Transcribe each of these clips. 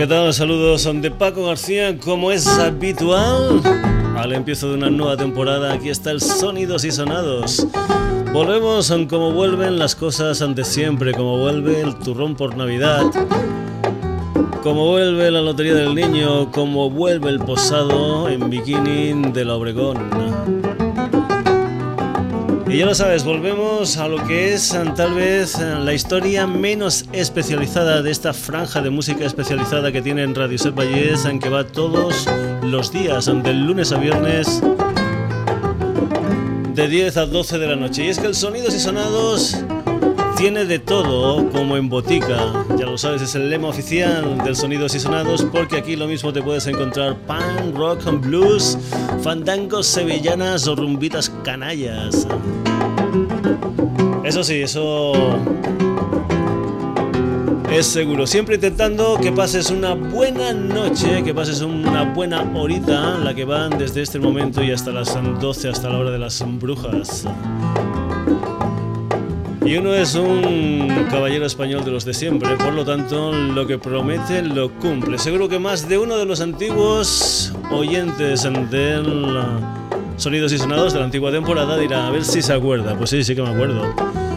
¿Qué tal? Saludos de Paco García, como es habitual. Al empiezo de una nueva temporada, aquí está el Sonidos y Sonados. Volvemos como vuelven las cosas ante siempre, como vuelve el turrón por Navidad, como vuelve la Lotería del Niño, como vuelve el posado en bikini de la Obregón. Y ya lo sabes, volvemos a lo que es tal vez la historia menos especializada de esta franja de música especializada que tiene en Radio Set Valles, en que va todos los días, del lunes a viernes, de 10 a 12 de la noche. Y es que el Sonidos y Sonados tiene de todo como en botica. Ya lo sabes, es el lema oficial del Sonidos y Sonados porque aquí lo mismo te puedes encontrar pan, rock and blues, fandangos sevillanas o rumbitas canallas. Eso sí, eso es seguro. Siempre intentando que pases una buena noche, que pases una buena horita, la que van desde este momento y hasta las 12, hasta la hora de las brujas. Y uno es un caballero español de los de siempre, por lo tanto lo que promete lo cumple. Seguro que más de uno de los antiguos oyentes del Sonidos y Sonados de la antigua temporada dirá, a ver si se acuerda. Pues sí, sí que me acuerdo.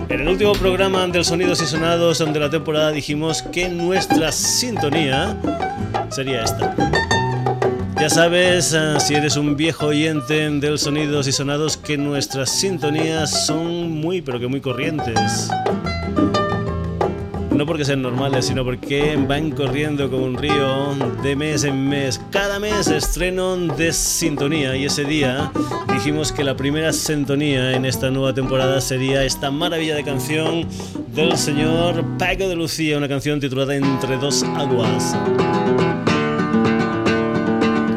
En el último programa del Sonidos y Sonados de la temporada dijimos que nuestra sintonía sería esta. Ya sabes, eh, si eres un viejo oyente del Sonidos y Sonados, que nuestras sintonías son muy, pero que muy corrientes. No porque sean normales, sino porque van corriendo como un río de mes en mes. Cada mes estreno de sintonía y ese día dijimos que la primera sintonía en esta nueva temporada sería esta maravilla de canción del señor Paco de Lucía, una canción titulada Entre dos aguas.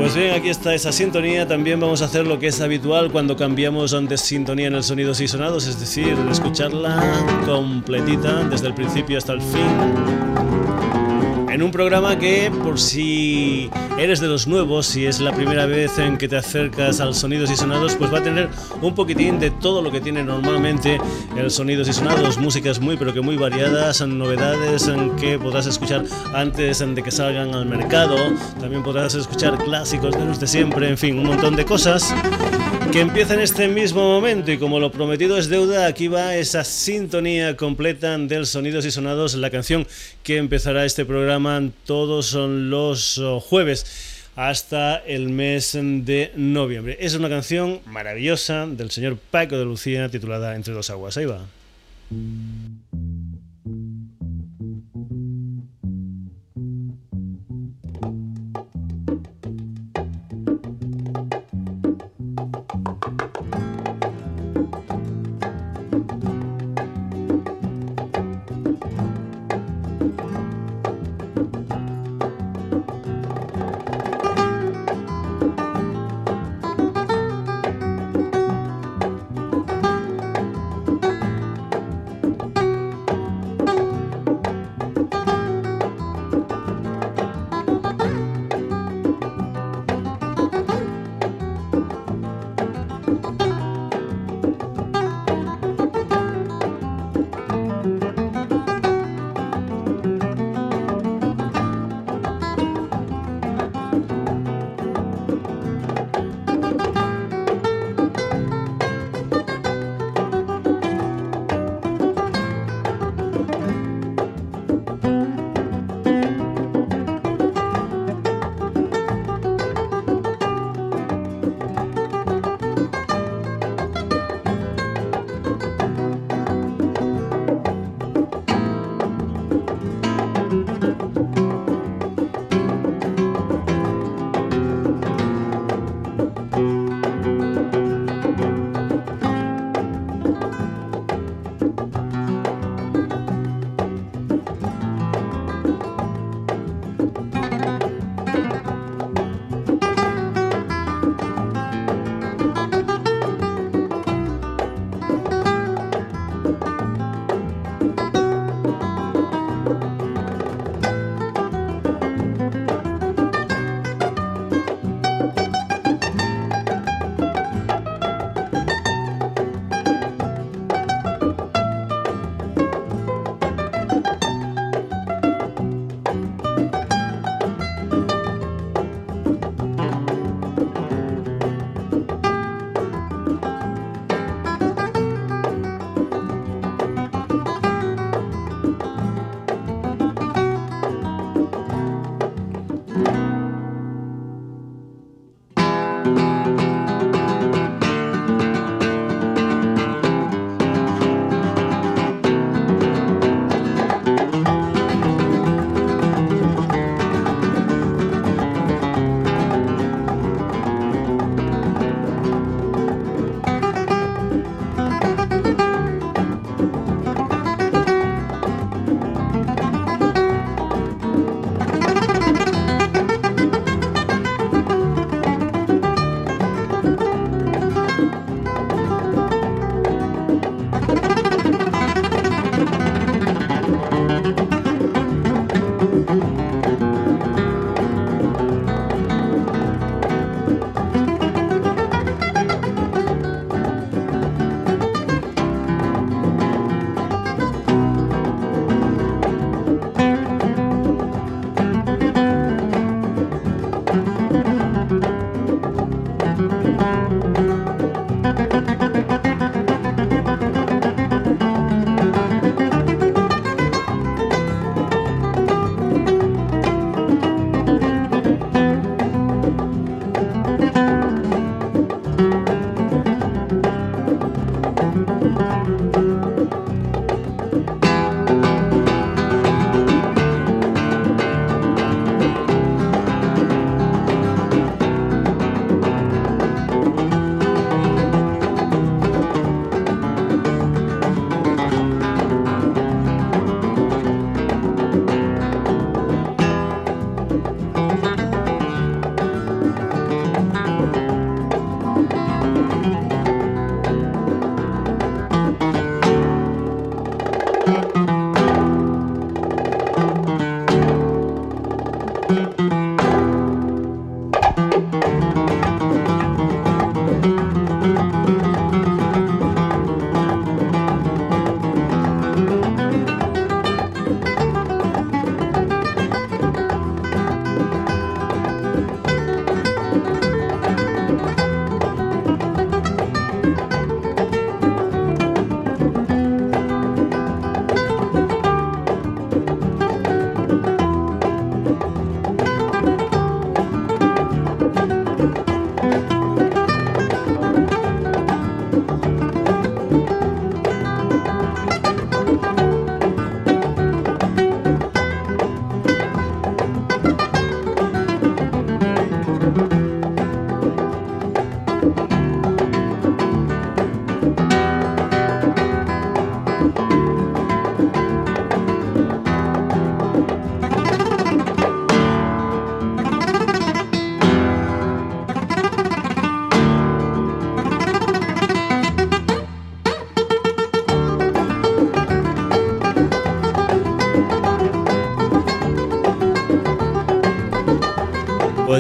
Pues bien, aquí está esa sintonía. También vamos a hacer lo que es habitual cuando cambiamos de sintonía en el sonidos y sonados, es decir, escucharla completita desde el principio hasta el fin en un programa que por si eres de los nuevos, si es la primera vez en que te acercas al Sonidos y Sonados, pues va a tener un poquitín de todo lo que tiene normalmente el Sonidos y Sonados, músicas muy pero que muy variadas, novedades en que podrás escuchar antes de que salgan al mercado, también podrás escuchar clásicos de los de siempre, en fin, un montón de cosas que empieza en este mismo momento y como lo prometido es deuda, aquí va esa sintonía completa del Sonidos y Sonados, la canción que empezará este programa todos los oh, jueves hasta el mes de noviembre. Es una canción maravillosa del señor Paco de Lucía titulada Entre dos aguas. Ahí va.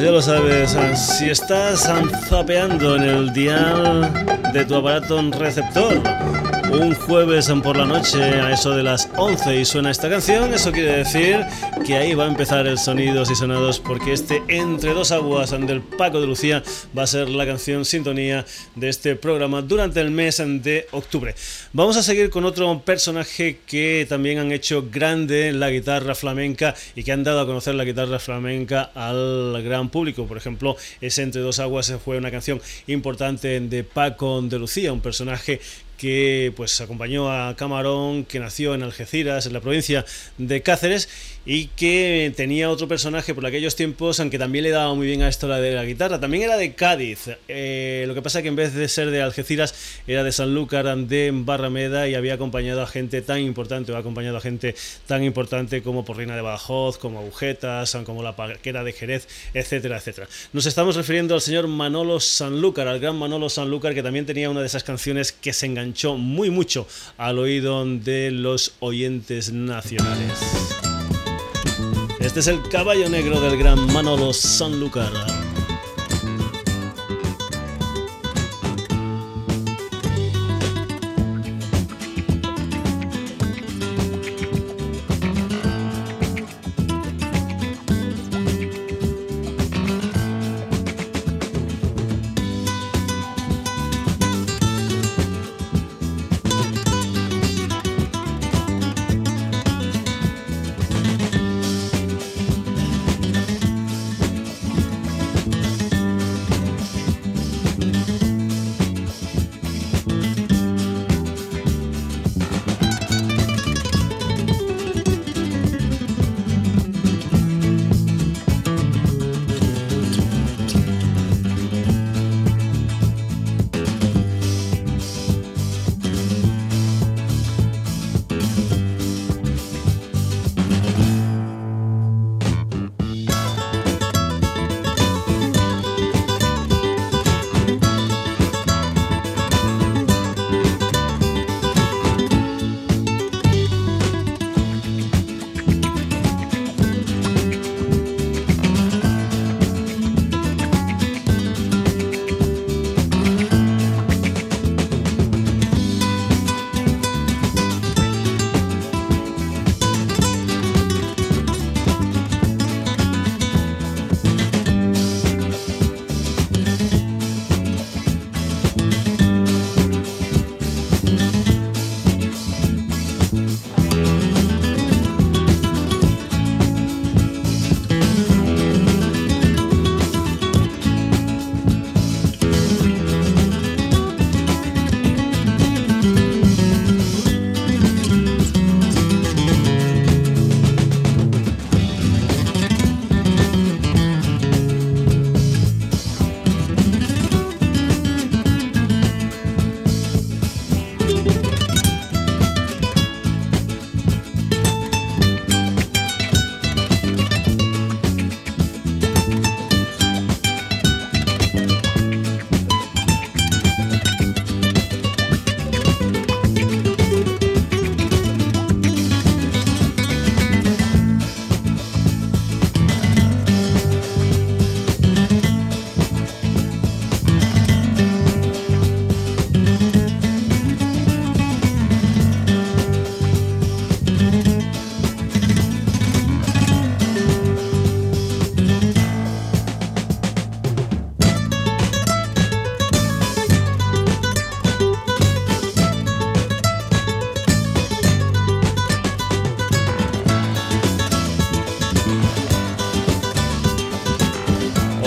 Ya lo sabes, si estás zapeando en el dial de tu aparato receptor, un jueves por la noche a eso de las 11 y suena esta canción, eso quiere decir que ahí va a empezar el Sonidos y Sonados porque este Entre dos aguas del Paco de Lucía va a ser la canción sintonía de este programa durante el mes de octubre. Vamos a seguir con otro personaje que también han hecho grande la guitarra flamenca y que han dado a conocer la guitarra flamenca al gran público. Por ejemplo, ese Entre dos aguas fue una canción importante de Paco de Lucía, un personaje que pues acompañó a Camarón, que nació en Algeciras, en la provincia de Cáceres, y que tenía otro personaje por aquellos tiempos, aunque también le daba muy bien a esto la de la guitarra. También era de Cádiz. Eh, lo que pasa que en vez de ser de Algeciras, era de Sanlúcar de Barrameda y había acompañado a gente tan importante, o acompañado a gente tan importante como Porrina de Badajoz, como Agujetas, como la Parquera de Jerez, etcétera, etcétera. Nos estamos refiriendo al señor Manolo Sanlúcar, al gran Manolo Sanlúcar, que también tenía una de esas canciones que se enganchó muy mucho al oído de los oyentes nacionales. Este es el caballo negro del gran Manolo Sanlúcar.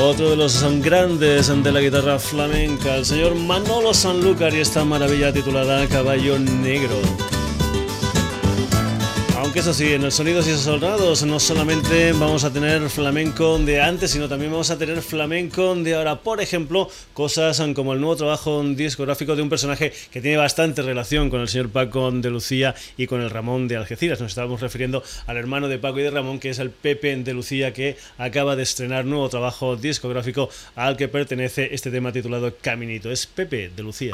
Otro de los grandes de la guitarra flamenca, el señor Manolo Sanlúcar y esta maravilla titulada Caballo Negro. Aunque eso sí, en el Sonidos y Sonados no solamente vamos a tener flamenco de antes, sino también vamos a tener flamenco de ahora. Por ejemplo, cosas como el nuevo trabajo discográfico de un personaje que tiene bastante relación con el señor Paco de Lucía y con el Ramón de Algeciras. Nos estábamos refiriendo al hermano de Paco y de Ramón, que es el Pepe de Lucía, que acaba de estrenar nuevo trabajo discográfico al que pertenece este tema titulado Caminito. Es Pepe de Lucía.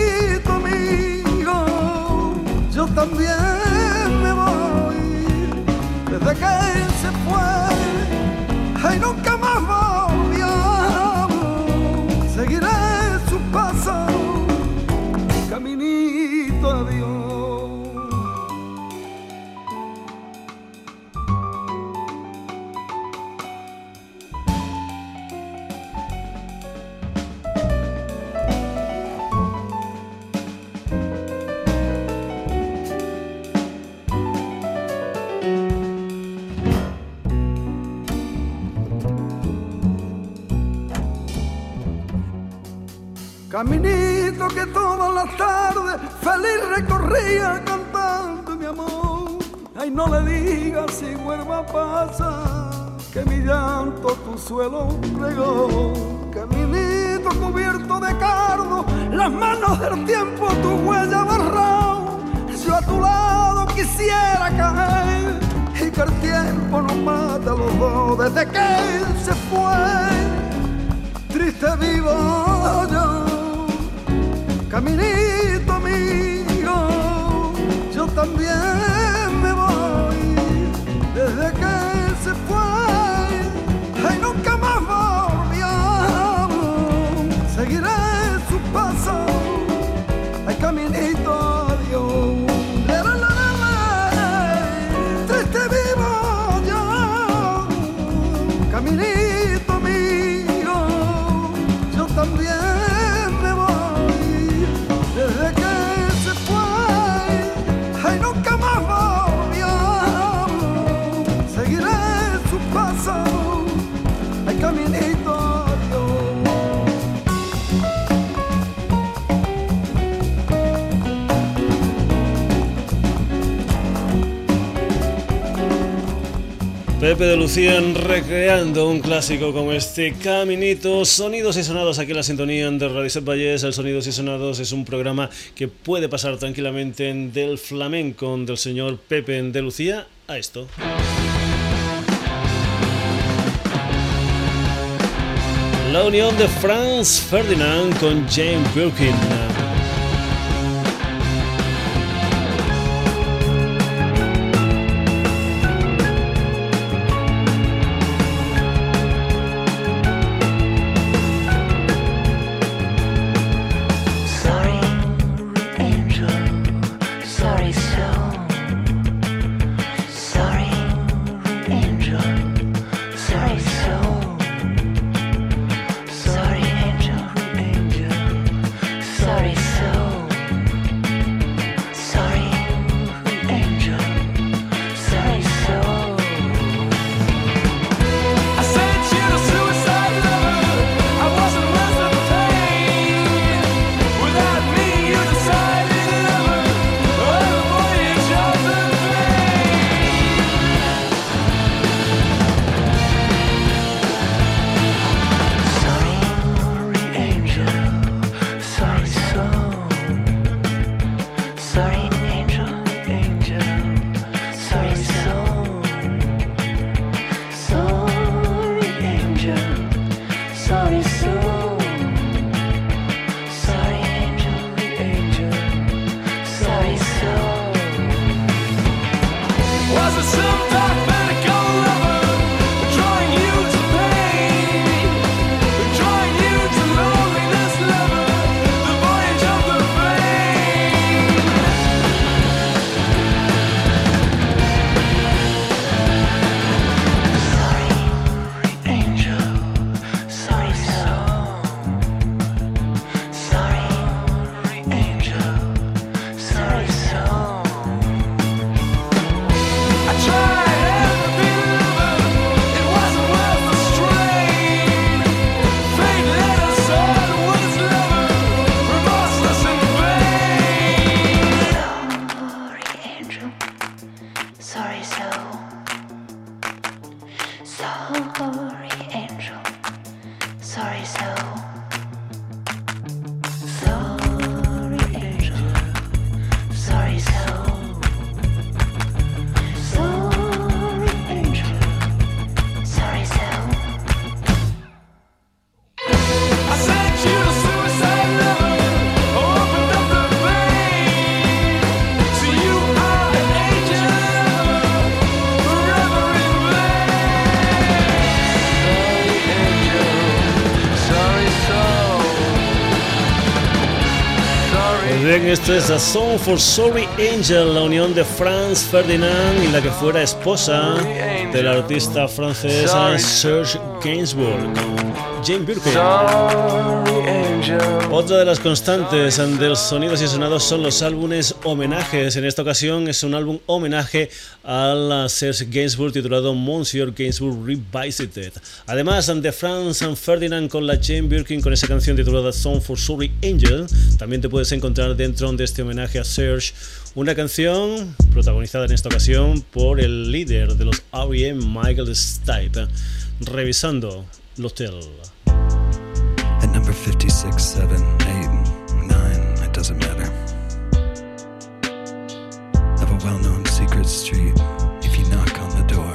todas las tardes feliz recorría cantando mi amor. Ay, no le digas si vuelva pasa, que mi llanto tu suelo regó. Caminito cubierto de cardo, las manos del tiempo tu huella borró. Yo a tu lado quisiera caer y que el tiempo nos mata a los dos desde que él se fue. Triste vivo yo caminito amigo, yo también me voy. Desde que se fue, Pepe de Lucía recreando un clásico como este Caminito, sonidos y sonados aquí en la sintonía de Radio Set Valles. El Sonidos y Sonados es un programa que puede pasar tranquilamente del flamenco del señor Pepe de Lucía a esto. La unión de Franz Ferdinand con Jane Birkin. Esto es A Song for Sorry Angel, la unión de Franz Ferdinand y la que fuera esposa del artista francés Serge Gainsbourg, Jane Birkin. Otra de las constantes del Sonidos y Sonados son los álbumes homenajes. En esta ocasión es un álbum homenaje a la Serge Gainsbourg titulado Monsieur Gainsbourg Revisited. Además, de Franz Ferdinand con la Jane Birkin con esa canción titulada Song for Sorry Angel, también te puedes encontrar dentro de este homenaje a Serge una canción protagonizada en esta ocasión por el líder de los R.E.M. Michael Stipe, revisando el. At number 56, 7, 8, 9, it doesn't matter. Of a well known secret street, if you knock on the door.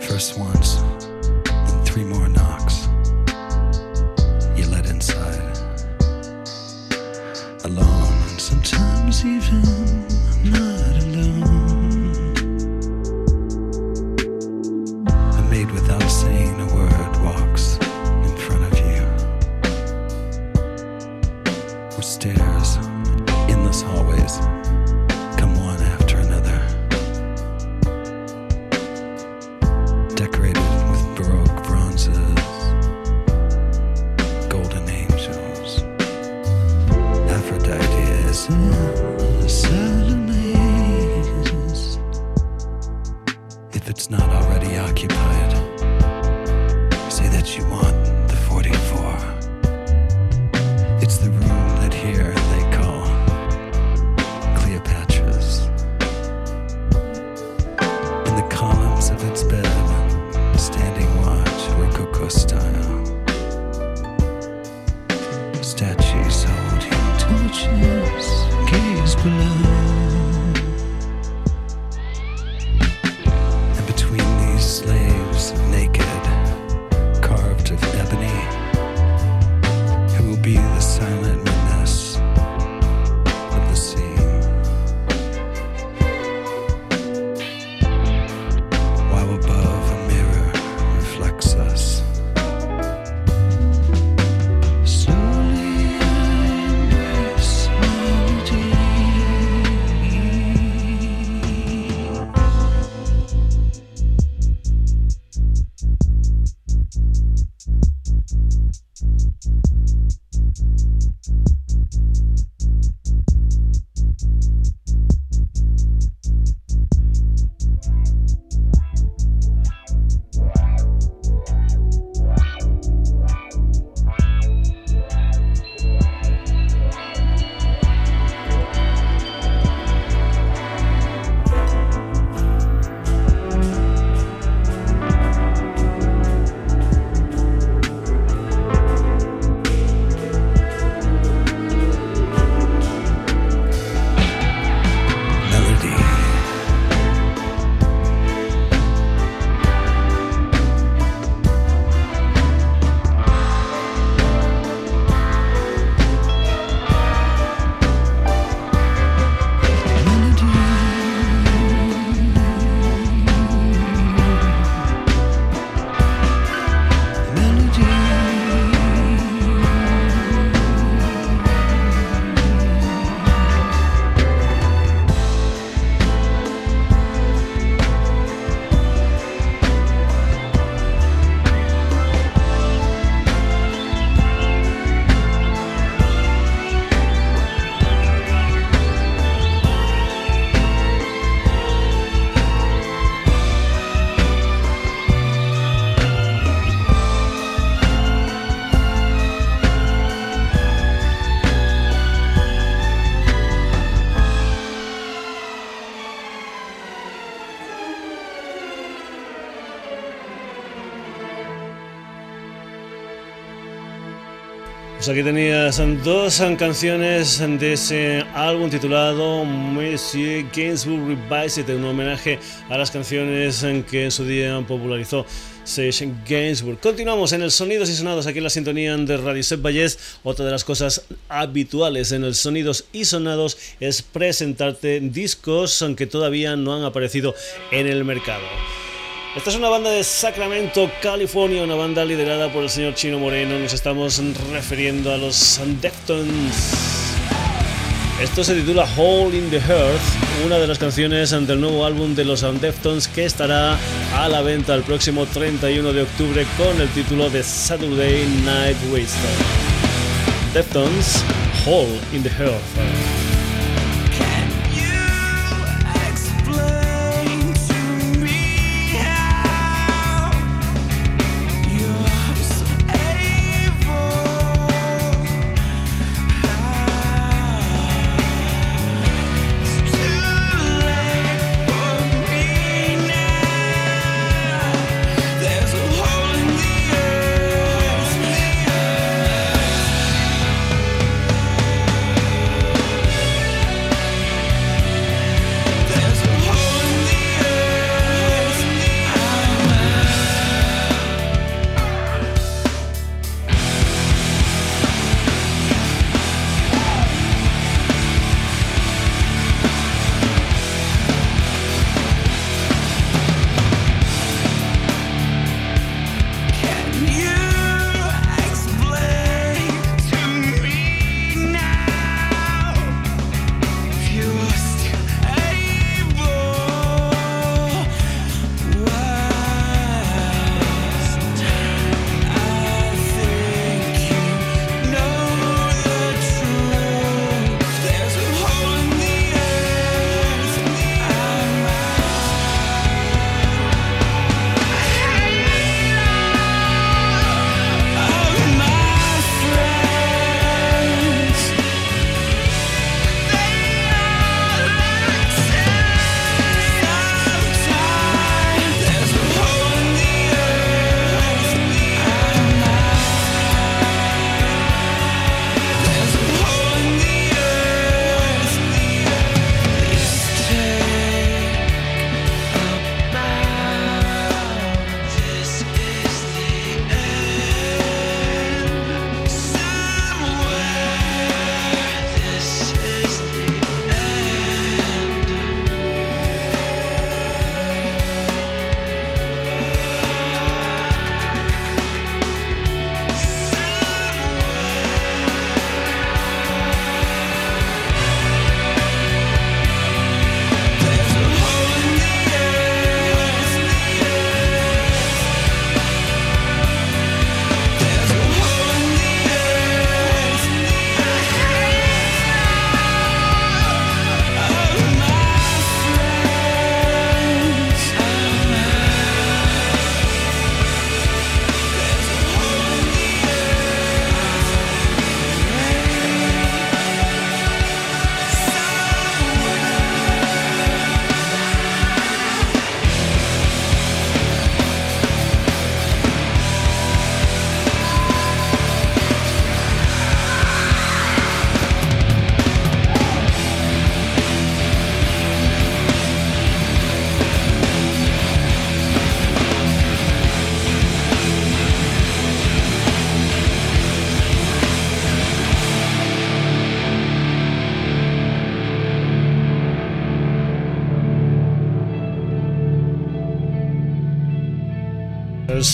First once, then three more knocks. You let inside. Alone, and sometimes even not Pues aquí tenías dos canciones de ese álbum titulado Monsieur Gainsbourg Revisited, un homenaje a las canciones que en su día popularizó Sage Gainsbourg. Continuamos en el Sonidos y Sonados aquí en la sintonía de Radio Set Vallés. Otra de las cosas habituales en el Sonidos y Sonados es presentarte discos aunque todavía no han aparecido en el mercado. Esta es una banda de Sacramento, California, una banda liderada por el señor Chino Moreno. Nos estamos refiriendo a los Deftones. Esto se titula Hole in the Earth, una de las canciones del nuevo álbum de los Deftones que estará a la venta el próximo 31 de octubre con el título de Saturday Night Waster. Deftones, Hole in the Earth.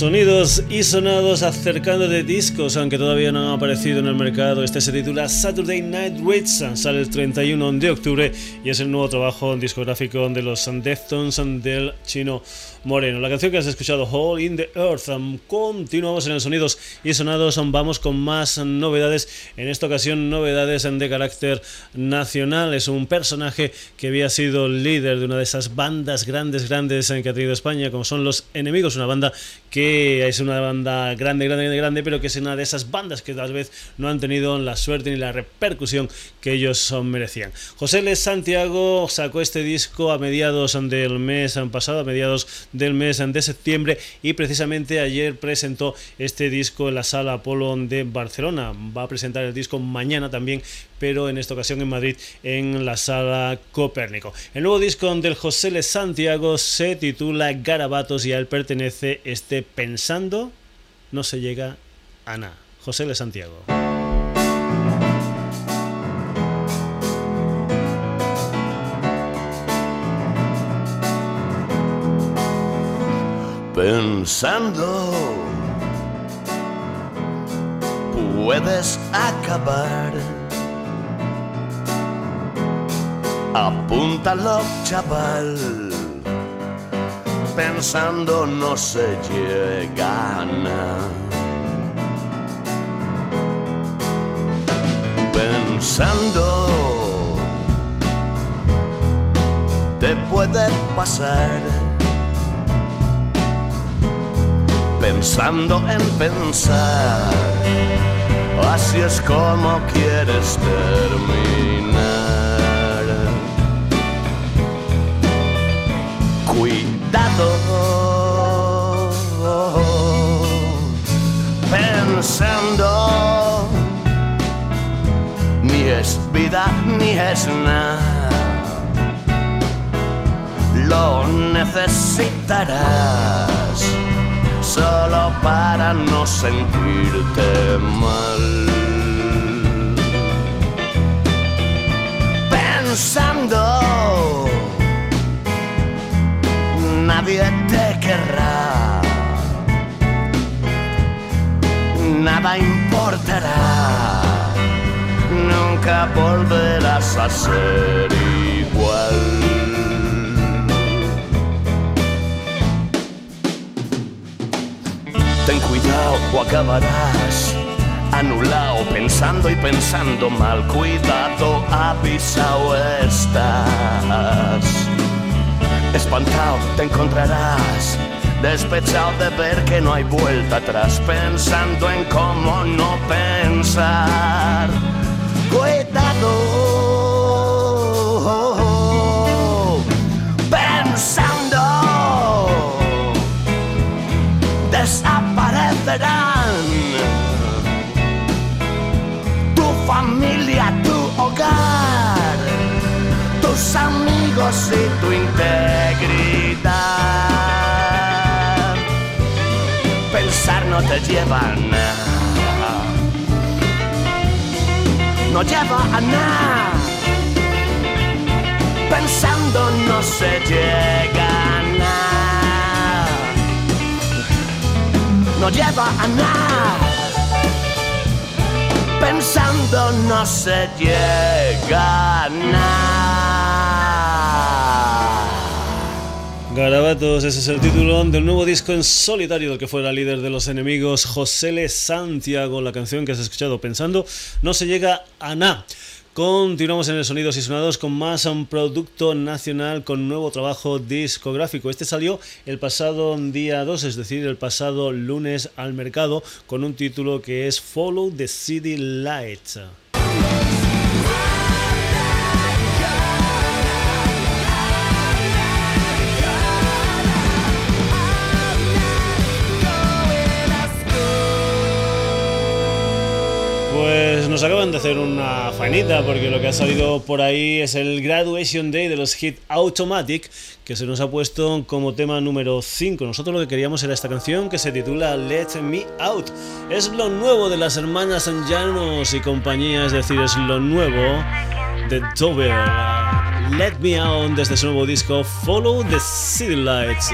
Sonidos y sonados acercando de discos, aunque todavía no han aparecido en el mercado. Este se titula Saturday Night Rates, sale el 31 de octubre y es el nuevo trabajo discográfico de los Deftones del chino Moreno. La canción que has escuchado, Hole in the Earth. Continuamos en el Sonidos y Sonados. Vamos con más novedades. En esta ocasión, novedades de carácter nacional. Es un personaje que había sido líder de una de esas bandas grandes, grandes que ha tenido España, como son Los Enemigos, una banda que es una banda grande, grande, grande, pero que es una de esas bandas que tal vez no han tenido la suerte ni la repercusión que ellos merecían. José Les Santiago sacó este disco a mediados del mes pasado, a mediados del mes de septiembre, y precisamente ayer presentó este disco en la sala Apolo de Barcelona. Va a presentar el disco mañana también, pero en esta ocasión en Madrid, en la sala Copérnico. El nuevo disco del José Les Santiago se titula Garabatos y a él pertenece este Pensando no se llega a nada. José Le Santiago. Pensando puedes acabar. Apúntalo, chaval. Pensando no se llega a nada. pensando te puede pasar. Pensando en pensar, así es como quieres terminar. Pensando es vida ni es nada. Lo necesitarás solo para no sentirte mal. Pensando, nadie te querrá. Nada importará nunca volverás a ser igual. Ten cuidado o acabarás anulado, pensando y pensando mal. Cuidado, avisado estás. Espantado te encontrarás, despechado de ver que no hay vuelta atrás, pensando en cómo no pensar cuidado. Y tu integridad. Pensar no te lleva a nada no lleva a nada. Pensando no se llega a nada. No lleva a nada. Pensando no se llega a nada. Garabatos, ese es el título del nuevo disco en solitario del que fuera líder de los enemigos, José Le Santiago. La canción que has escuchado pensando no se llega a nada. Continuamos en el Sonidos y Sonados con más un producto nacional con nuevo trabajo discográfico. Este salió el pasado día 2, es decir, el pasado lunes al mercado, con un título que es Follow the City Lights. Pues nos acaban de hacer una fanita porque lo que ha salido por ahí es el Graduation Day de los Hit Automatic que se nos ha puesto como tema número 5. Nosotros lo que queríamos era esta canción que se titula Let Me Out. Es lo nuevo de las hermanas Llanos y compañía, es decir, es lo nuevo de Dover. Let Me Out desde su nuevo disco Follow the City Lights.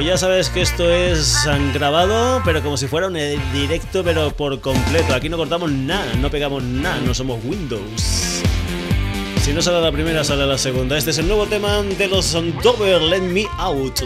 Y ya sabes que esto es grabado, pero como si fuera un directo, pero por completo. Aquí no cortamos nada, no pegamos nada, no somos Windows. Si no sale la primera, sale la segunda. Este es el nuevo tema de los Dover, Let Me Out.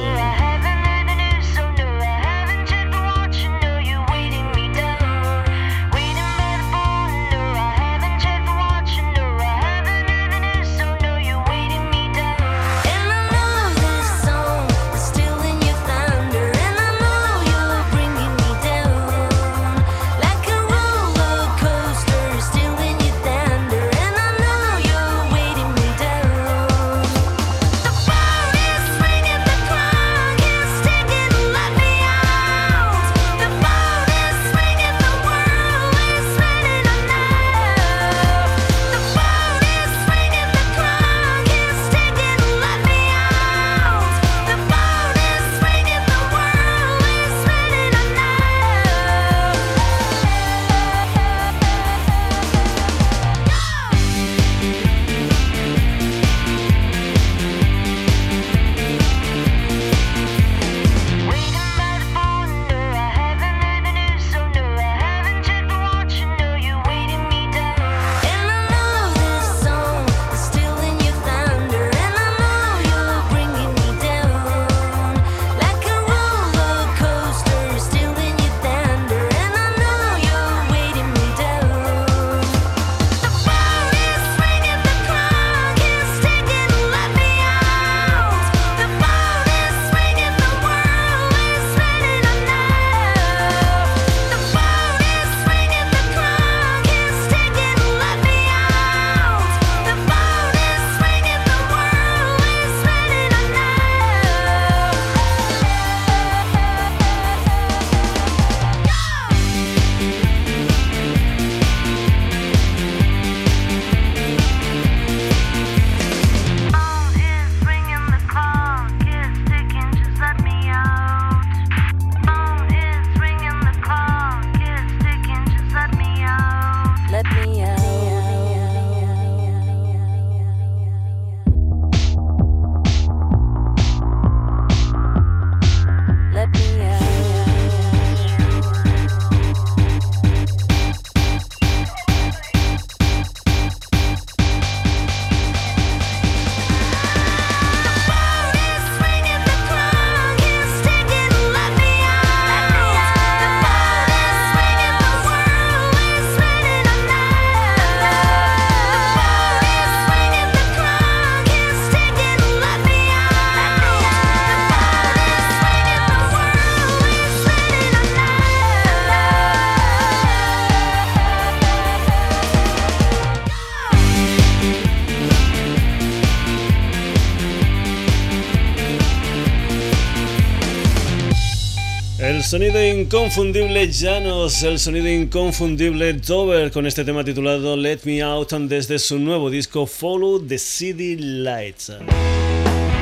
Sonido inconfundible Janos, el sonido inconfundible Dover con este tema titulado Let Me Out desde su nuevo disco Follow the City Lights.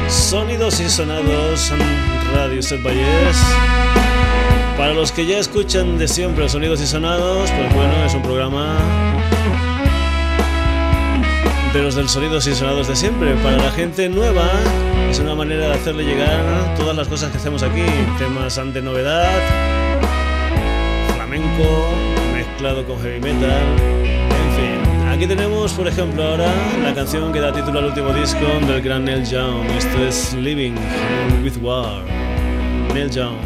Sonidos y sonados, Radio Set Valles. Para los que ya escuchan de siempre sonidos y sonados, pues bueno, es un programa de los del sonidos y sonados de siempre. Para la gente nueva, es una manera de hacerle llegar todas las cosas que hacemos aquí, temas ante novedad, flamenco, mezclado con heavy metal, en fin. Aquí tenemos, por ejemplo, ahora la canción que da título al último disco del gran Neil Young. Esto es Living with War. Neil Young.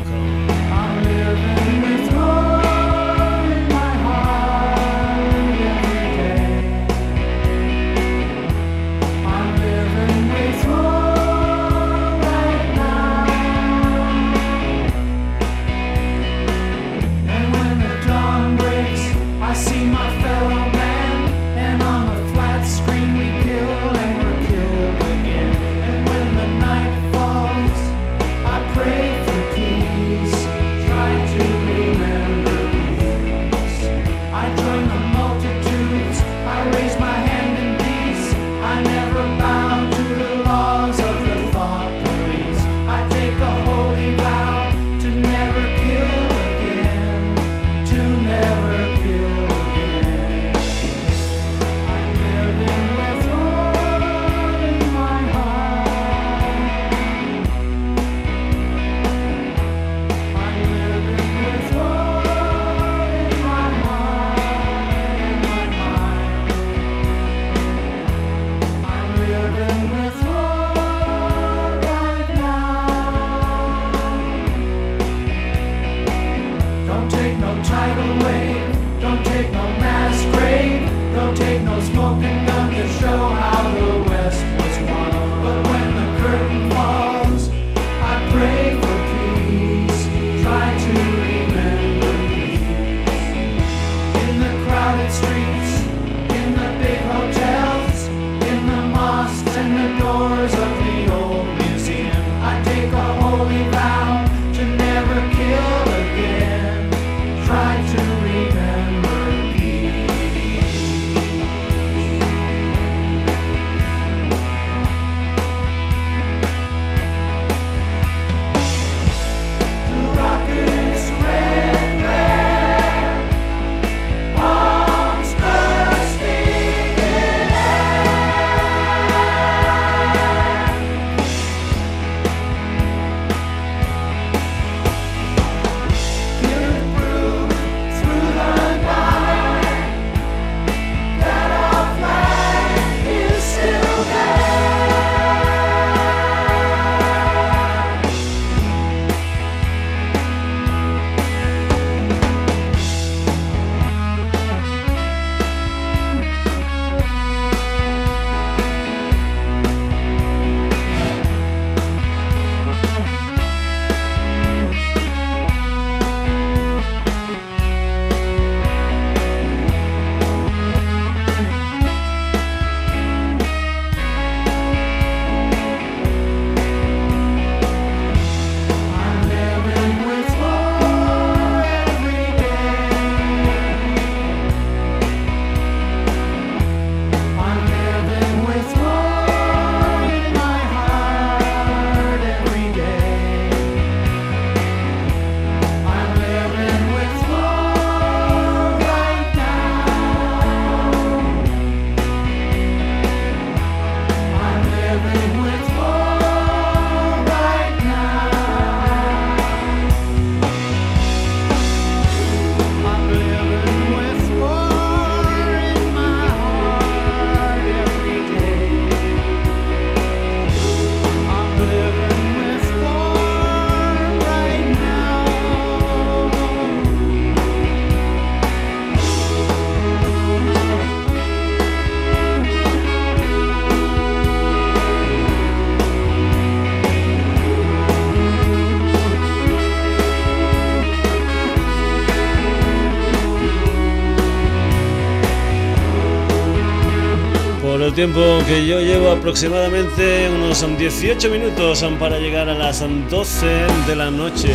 Tiempo que yo llevo aproximadamente unos 18 minutos para llegar a las 12 de la noche.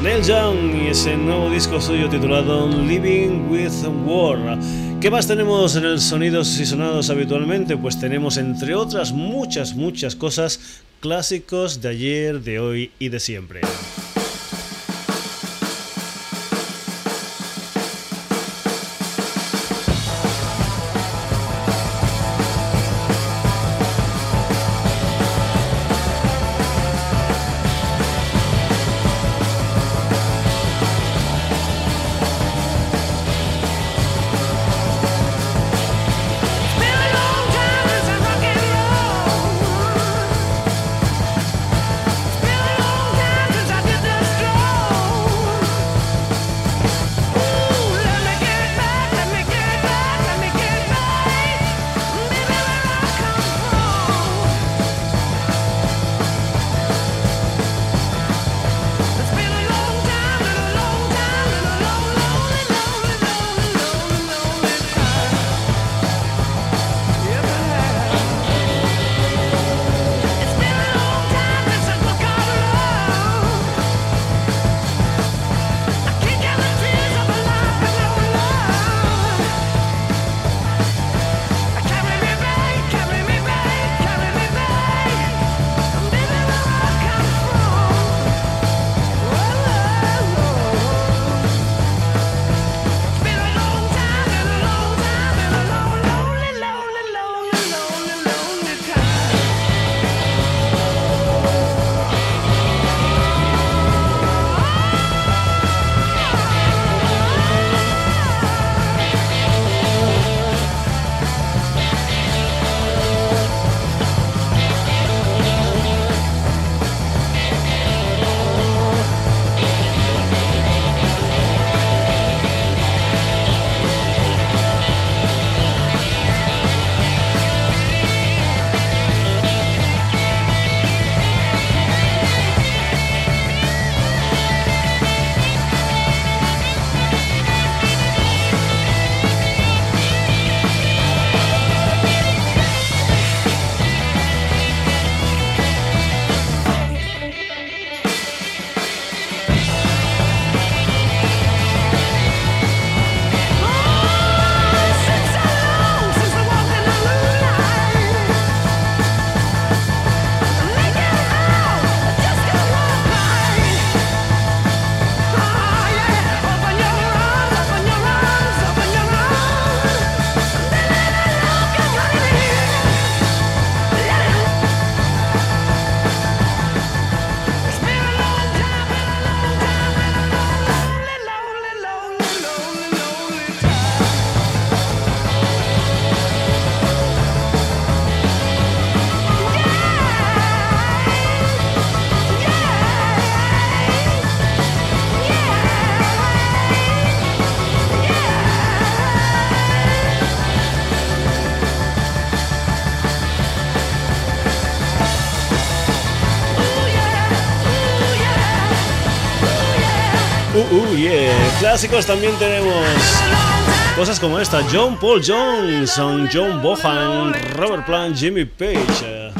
Neil Young y ese nuevo disco suyo titulado Living with War. ¿Qué más tenemos en el Sonidos y Sonados habitualmente? Pues tenemos, entre otras muchas, muchas cosas, clásicos de ayer, de hoy y de siempre. Clásicos también tenemos cosas como esta: John Paul Johnson, John Bohan, Robert Plant, Jimmy Page.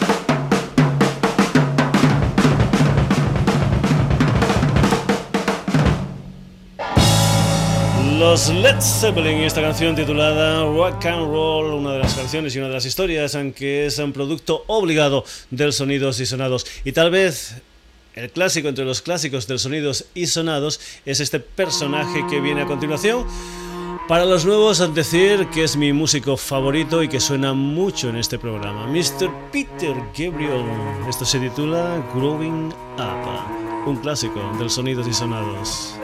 Los Led Zeppelin y esta canción titulada Rock and Roll, una de las canciones y una de las historias, aunque es un producto obligado del Sonidos y Sonados. Y tal vez el clásico entre los clásicos de sonidos y sonados es este personaje que viene a continuación. Para los nuevos, decir que es mi músico favorito y que suena mucho en este programa, Mr. Peter Gabriel. Esto se titula Growing Up, un clásico del sonidos y sonados.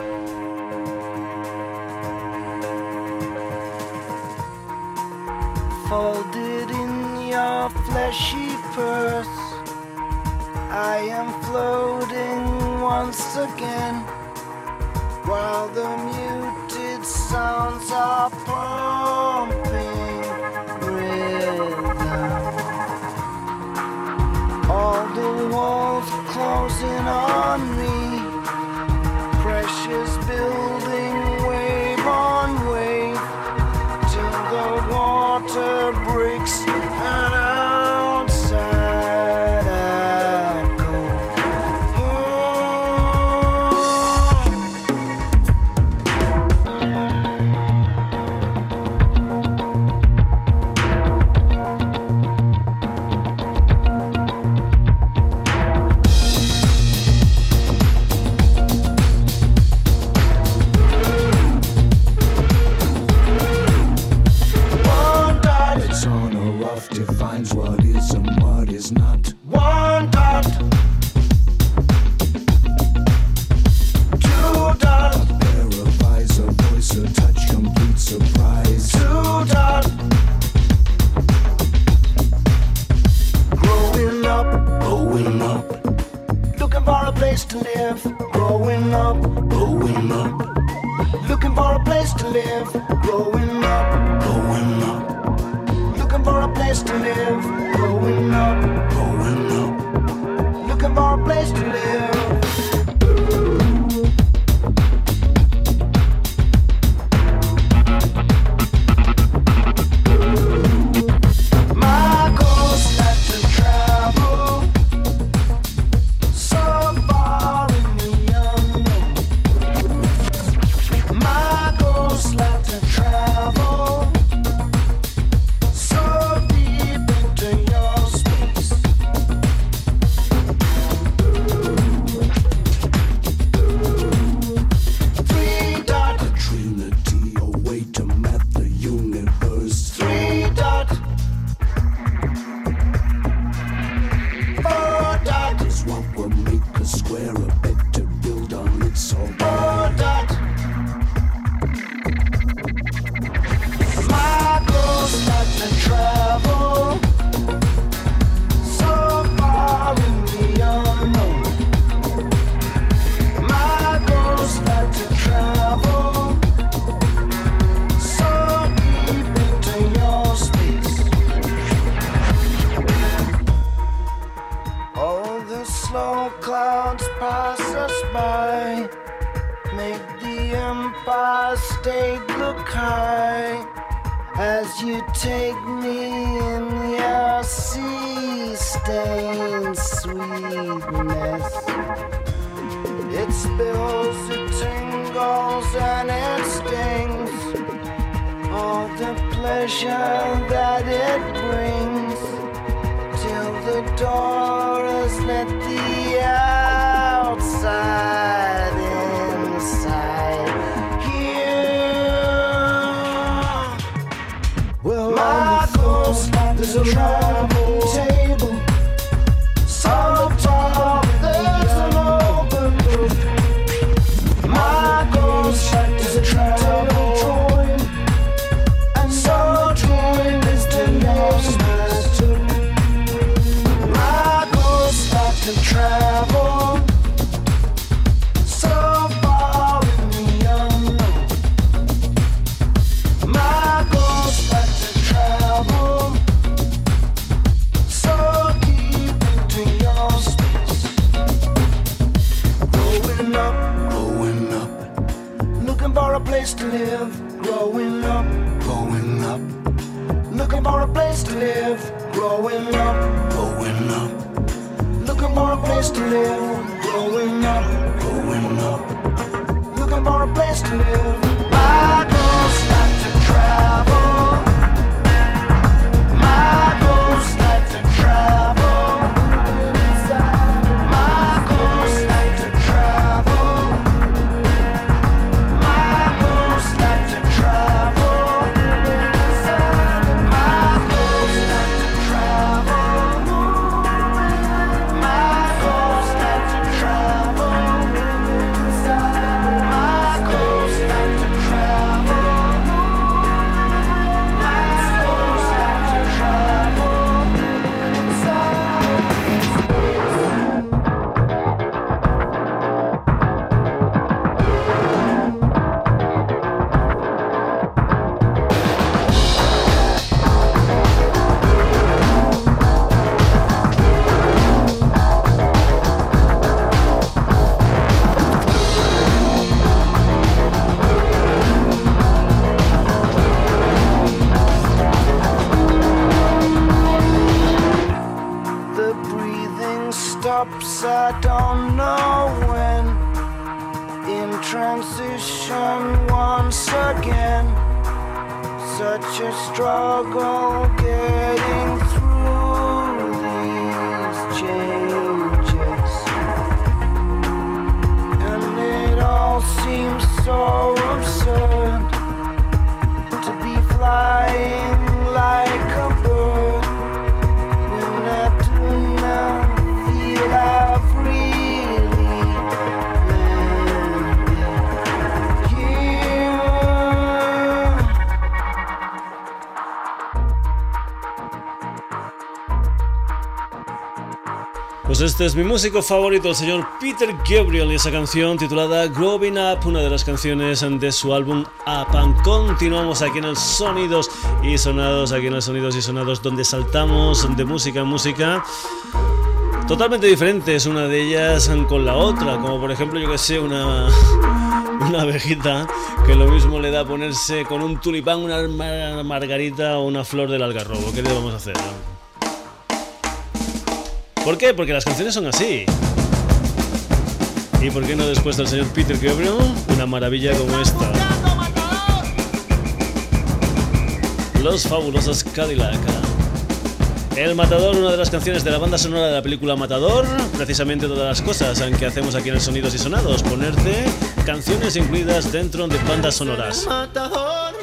I am floating once again while the muted sounds are pumping rhythm. All the walls closing on me, precious building este es mi músico favorito, el señor Peter Gabriel, y esa canción titulada Growing Up, una de las canciones de su álbum Up. continuamos aquí en el Sonidos y Sonados, aquí en el Sonidos y Sonados, donde saltamos de música en música totalmente diferentes una de ellas con la otra, como por ejemplo, yo que sé, una, una abejita que lo mismo le da ponerse con un tulipán, una margarita o una flor del algarrobo. ¿Qué le vamos a hacer? ¿Por qué? Porque las canciones son así. ¿Y por qué no después del señor Peter Gabriel? Una maravilla como esta. Los fabulosos Cadillac. El Matador, una de las canciones de la banda sonora de la película Matador, precisamente todas las cosas que hacemos aquí en el Sonidos y Sonados, ponerte canciones incluidas dentro de bandas sonoras. Matador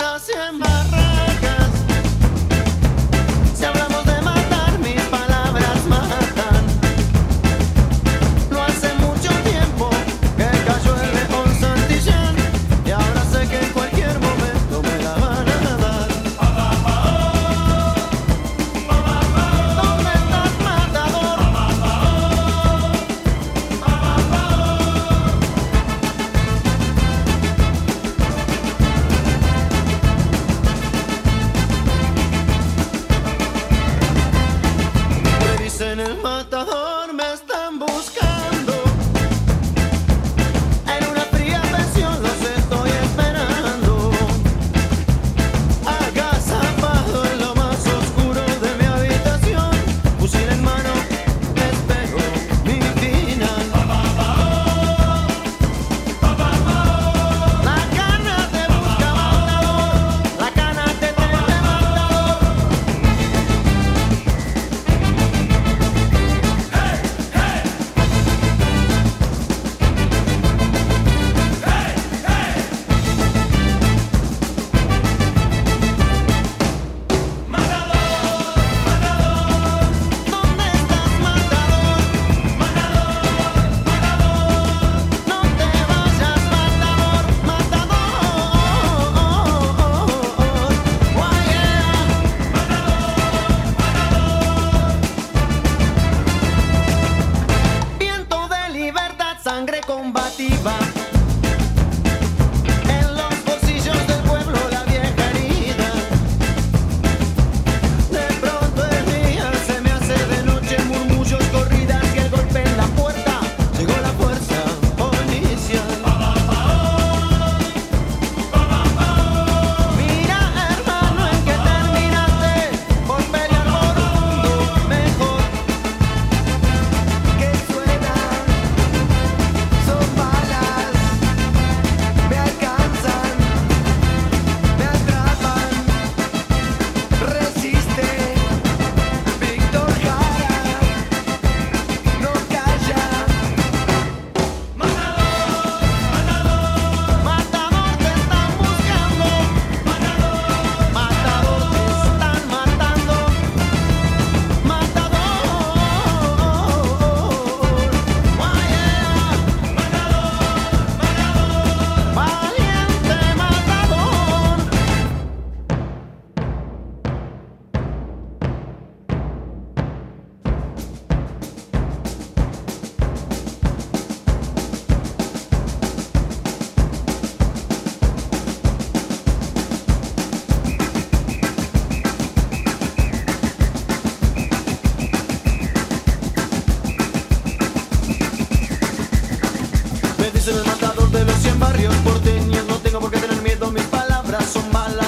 son malas.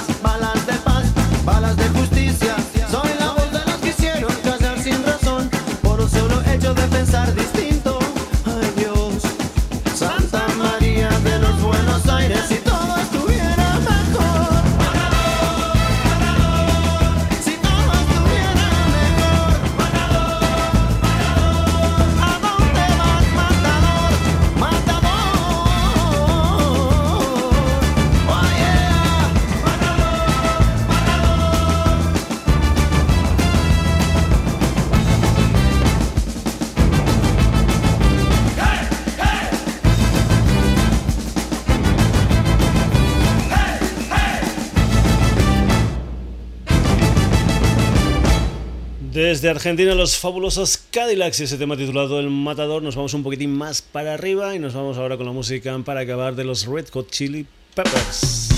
Desde Argentina, los fabulosos Cadillacs y ese tema titulado El Matador. Nos vamos un poquitín más para arriba y nos vamos ahora con la música para acabar de los Red Hot Chili Peppers.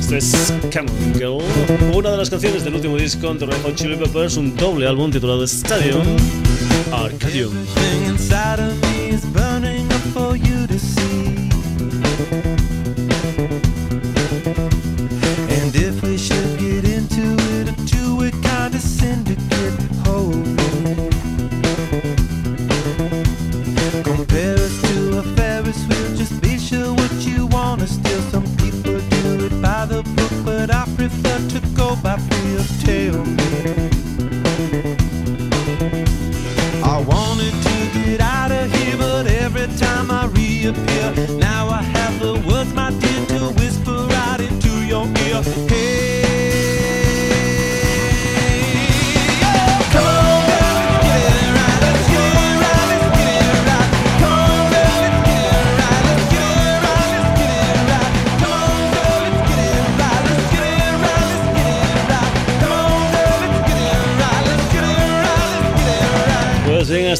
Esto es Come Girl, una de las canciones del último disco de Red Hot Chili Peppers, un doble álbum titulado Stadium Arcadium. I wanted to get out of here, but every time I reappear,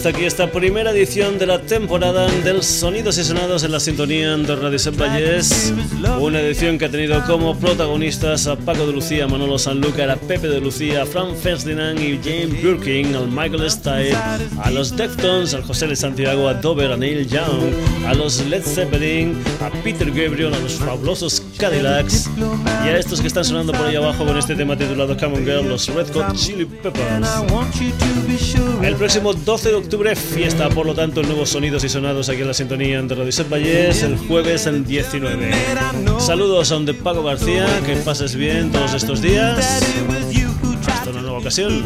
hasta aquí esta primera edición de la temporada del Sonidos y Sonados en la sintonía de Radio Set Una edición que ha tenido como protagonistas a Paco de Lucía, Manolo Sanlúcar, a Pepe de Lucía, a Fran Ferdinand y James Burking, al Michael Stipe, a los Deftones, al José de Santiago, a Dover, a Neil Young, a los Led Zeppelin, a Peter Gabriel, a los fabulosos Cadillacs y a estos que están sonando por ahí abajo con este tema titulado Come on Girl, los Red Hot Chili Peppers. El próximo 12 de octubre, fiesta, por lo tanto, nuevos sonidos y sonados aquí en la sintonía de Radio Set el jueves en 19. Saludos a de Paco García, que pases bien todos estos días. Hasta una nueva ocasión.